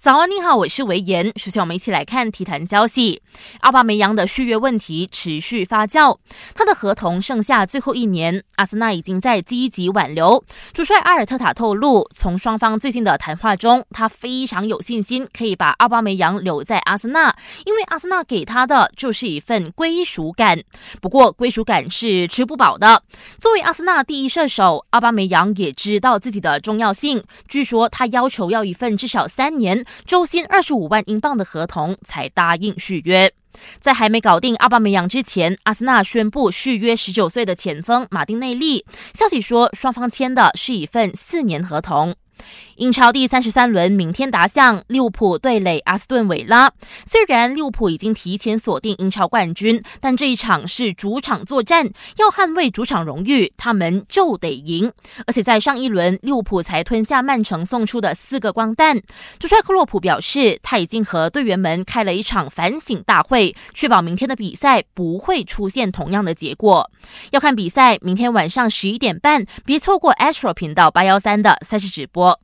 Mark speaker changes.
Speaker 1: 早安，你好，我是维言。首先，我们一起来看体坛消息。奥巴梅扬的续约问题持续发酵，他的合同剩下最后一年，阿森纳已经在积极挽留。主帅阿尔特塔透露，从双方最近的谈话中，他非常有信心可以把奥巴梅扬留在阿森纳，因为阿森纳给他的就是一份归属感。不过，归属感是吃不饱的。作为阿森纳第一射手，奥巴梅扬也知道自己的重要性。据说，他要求要一份至少三年。周薪二十五万英镑的合同才答应续约。在还没搞定阿巴梅扬之前，阿森纳宣布续约十九岁的前锋马丁内利。消息说，双方签的是一份四年合同。英超第三十三轮明天打响，利物浦对垒阿斯顿维拉。虽然利物浦已经提前锁定英超冠军，但这一场是主场作战，要捍卫主场荣誉，他们就得赢。而且在上一轮，利物浦才吞下曼城送出的四个光蛋。主帅克洛普表示，他已经和队员们开了一场反省大会，确保明天的比赛不会出现同样的结果。要看比赛，明天晚上十一点半，别错过 Astro 频道八幺三的赛事直播。